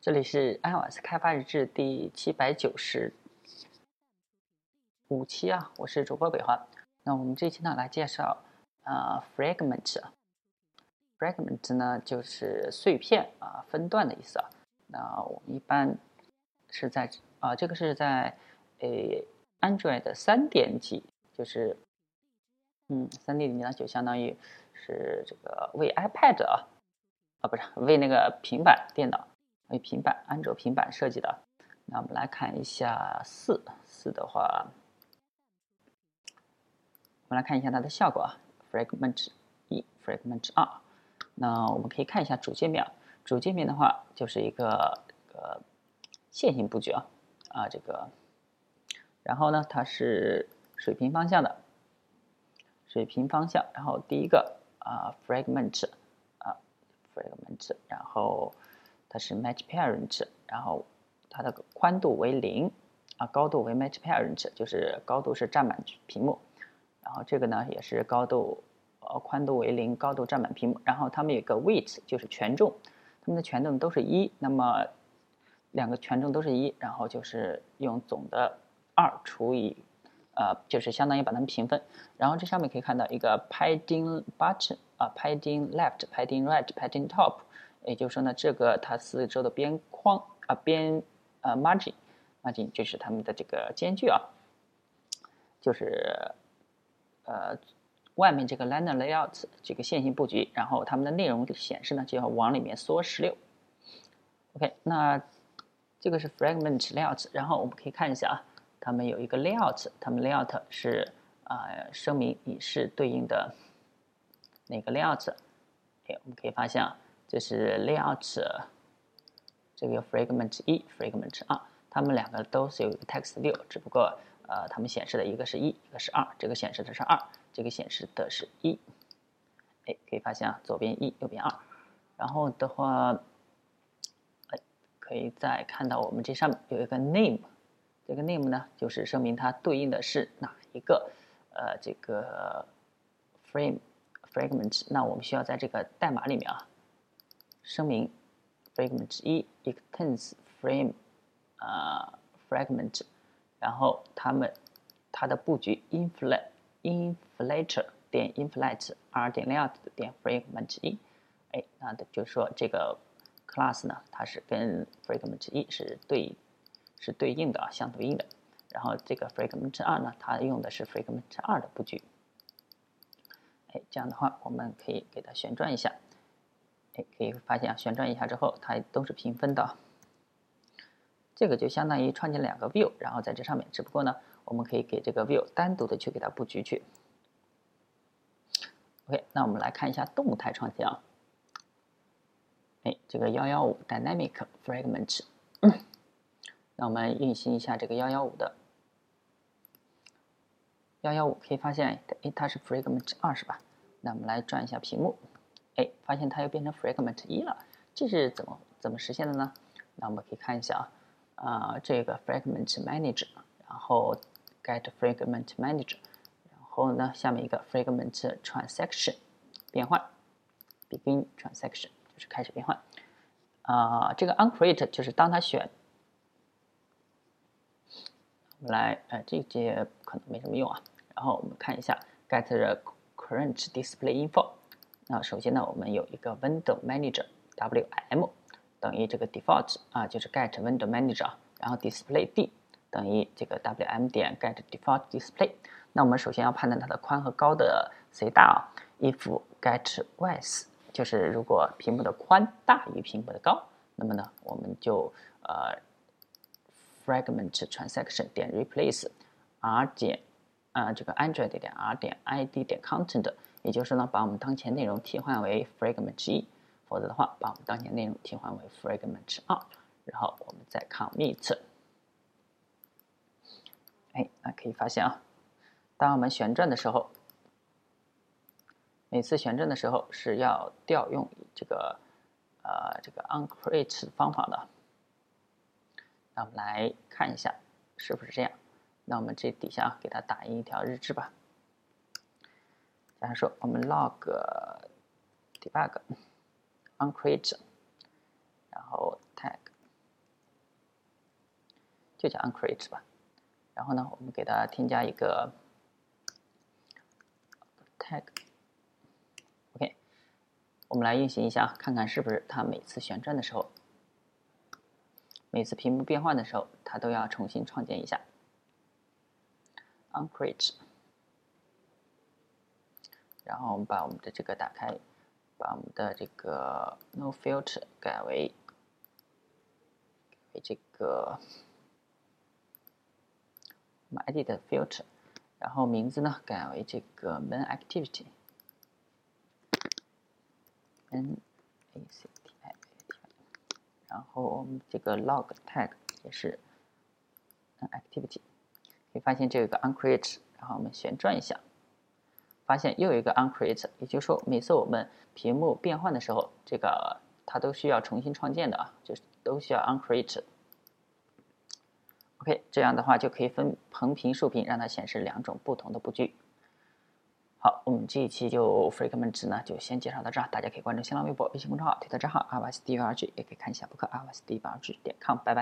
这里是 iOS 开发日志第七百九十五期啊，我是主播北华。那我们这期呢来介绍啊，fragment 啊。fragment 呢就是碎片啊，分段的意思啊。那我们一般是在啊，这个是在诶 Android 三点几，就是嗯，三点几呢就相当于是这个为 iPad 啊啊不是为那个平板电脑。为平板，安卓平板设计的。那我们来看一下四四的话，我们来看一下它的效果啊。Fragment 一，Fragment 二。那我们可以看一下主界面，主界面的话就是一个呃线性布局啊啊这个，然后呢它是水平方向的，水平方向。然后第一个啊，Fragment 啊，Fragment，然后。它是 match parent，然后它的宽度为零啊，高度为 match parent，就是高度是占满屏幕。然后这个呢也是高度，呃，宽度为零，高度占满屏幕。然后它们有个 weight，就是权重，它们的权重都是一。那么两个权重都是一，然后就是用总的二除以，呃，就是相当于把它们平分。然后这上面可以看到一个 padding button 啊，padding left，padding right，padding top。也就是说呢，这个它四周的边框啊边呃 margin margin 就是它们的这个间距啊，就是呃外面这个 liner layout 这个线性布局，然后它们的内容显示呢就要往里面缩十六。OK，那这个是 fragment layout，然后我们可以看一下啊，它们有一个 layout，它们 layout 是啊声明你是对应的哪个 layout？哎，我们可以发现啊。这是 layout，这个 fragment 一，fragment 二，它们两个都是有一个 text 六只不过呃，它们显示的一个是一，一个是二，这个显示的是二，这个显示的是一。哎，可以发现啊，左边一，右边二。然后的话，哎，可以再看到我们这上面有一个 name，这个 name 呢，就是说明它对应的是哪一个呃这个 frame fragment。那我们需要在这个代码里面啊。声明，fragment 一 extends frame，啊，fragment，然后它们它的布局 inflate inflator 点 inflate r 点 layout 点 fragment 一，哎，那的就是说这个 class 呢，它是跟 fragment 一是对是对应的啊，相对应的。然后这个 fragment 二呢，它用的是 fragment 二的布局。哎，这样的话，我们可以给它旋转一下。可以发现啊，旋转一下之后，它都是平分的。这个就相当于创建两个 view，然后在这上面。只不过呢，我们可以给这个 view 单独的去给它布局去。OK，那我们来看一下动态创建啊。哎，这个幺幺五 dynamic fragment，那我们运行一下这个幺幺五的幺幺五，可以发现，哎，它是 fragment 二是吧？那我们来转一下屏幕。哎，发现它又变成 fragment 一了，这是怎么怎么实现的呢？那我们可以看一下啊，啊，这个 fragment manager，然后 get fragment manager，然后呢，下面一个 fragment transaction 变换，begin transaction 就是开始变换。啊，这个 uncreate 就是当它选，我们来，呃，这节可能没什么用啊。然后我们看一下 get the current display info。那首先呢，我们有一个 Window Manager WM 等于这个 default 啊，就是 get Window Manager，然后 Display D 等于这个 WM 点 get default display。那我们首先要判断它的宽和高的谁大啊？If get width 就是如果屏幕的宽大于屏幕的高，那么呢，我们就呃 fragment transaction 点 replace r 减啊这个 Android 点 r 点 ID 点 content。也就是呢，把我们当前内容替换为 fragment 一，否则的话，把我们当前内容替换为 fragment 二，然后我们再 commit。哎，那可以发现啊，当我们旋转的时候，每次旋转的时候是要调用这个呃这个 uncreate 方法的。那我们来看一下是不是这样？那我们这底下给它打印一条日志吧。假如说我们 log debug uncreate，然后 tag 就叫 uncreate 吧。然后呢，我们给它添加一个 tag，OK，我们来运行一下，看看是不是它每次旋转的时候，每次屏幕变换的时候，它都要重新创建一下 uncreate。然后我们把我们的这个打开，把我们的这个 no filter 改为为这个。我们 edit filter，然后名字呢改为这个 main activity，n a c t i a t，然后我们这个 log tag 也是 activity，可以发现这有个 uncreate，然后我们旋转一下，发现又有一个 uncreate，也就是说每次我们屏幕变换的时候，这个它都需要重新创建的啊，就是都需要 uncreate。OK，这样的话就可以分横屏、竖屏，让它显示两种不同的布局。好，我们这一期就 Fragment 呢，就先介绍到这儿。大家可以关注新浪微博、微信公众号、推特账号阿瓦斯 D 八 G，也可以看一下博客阿瓦斯 D 八 G 点 com。拜拜。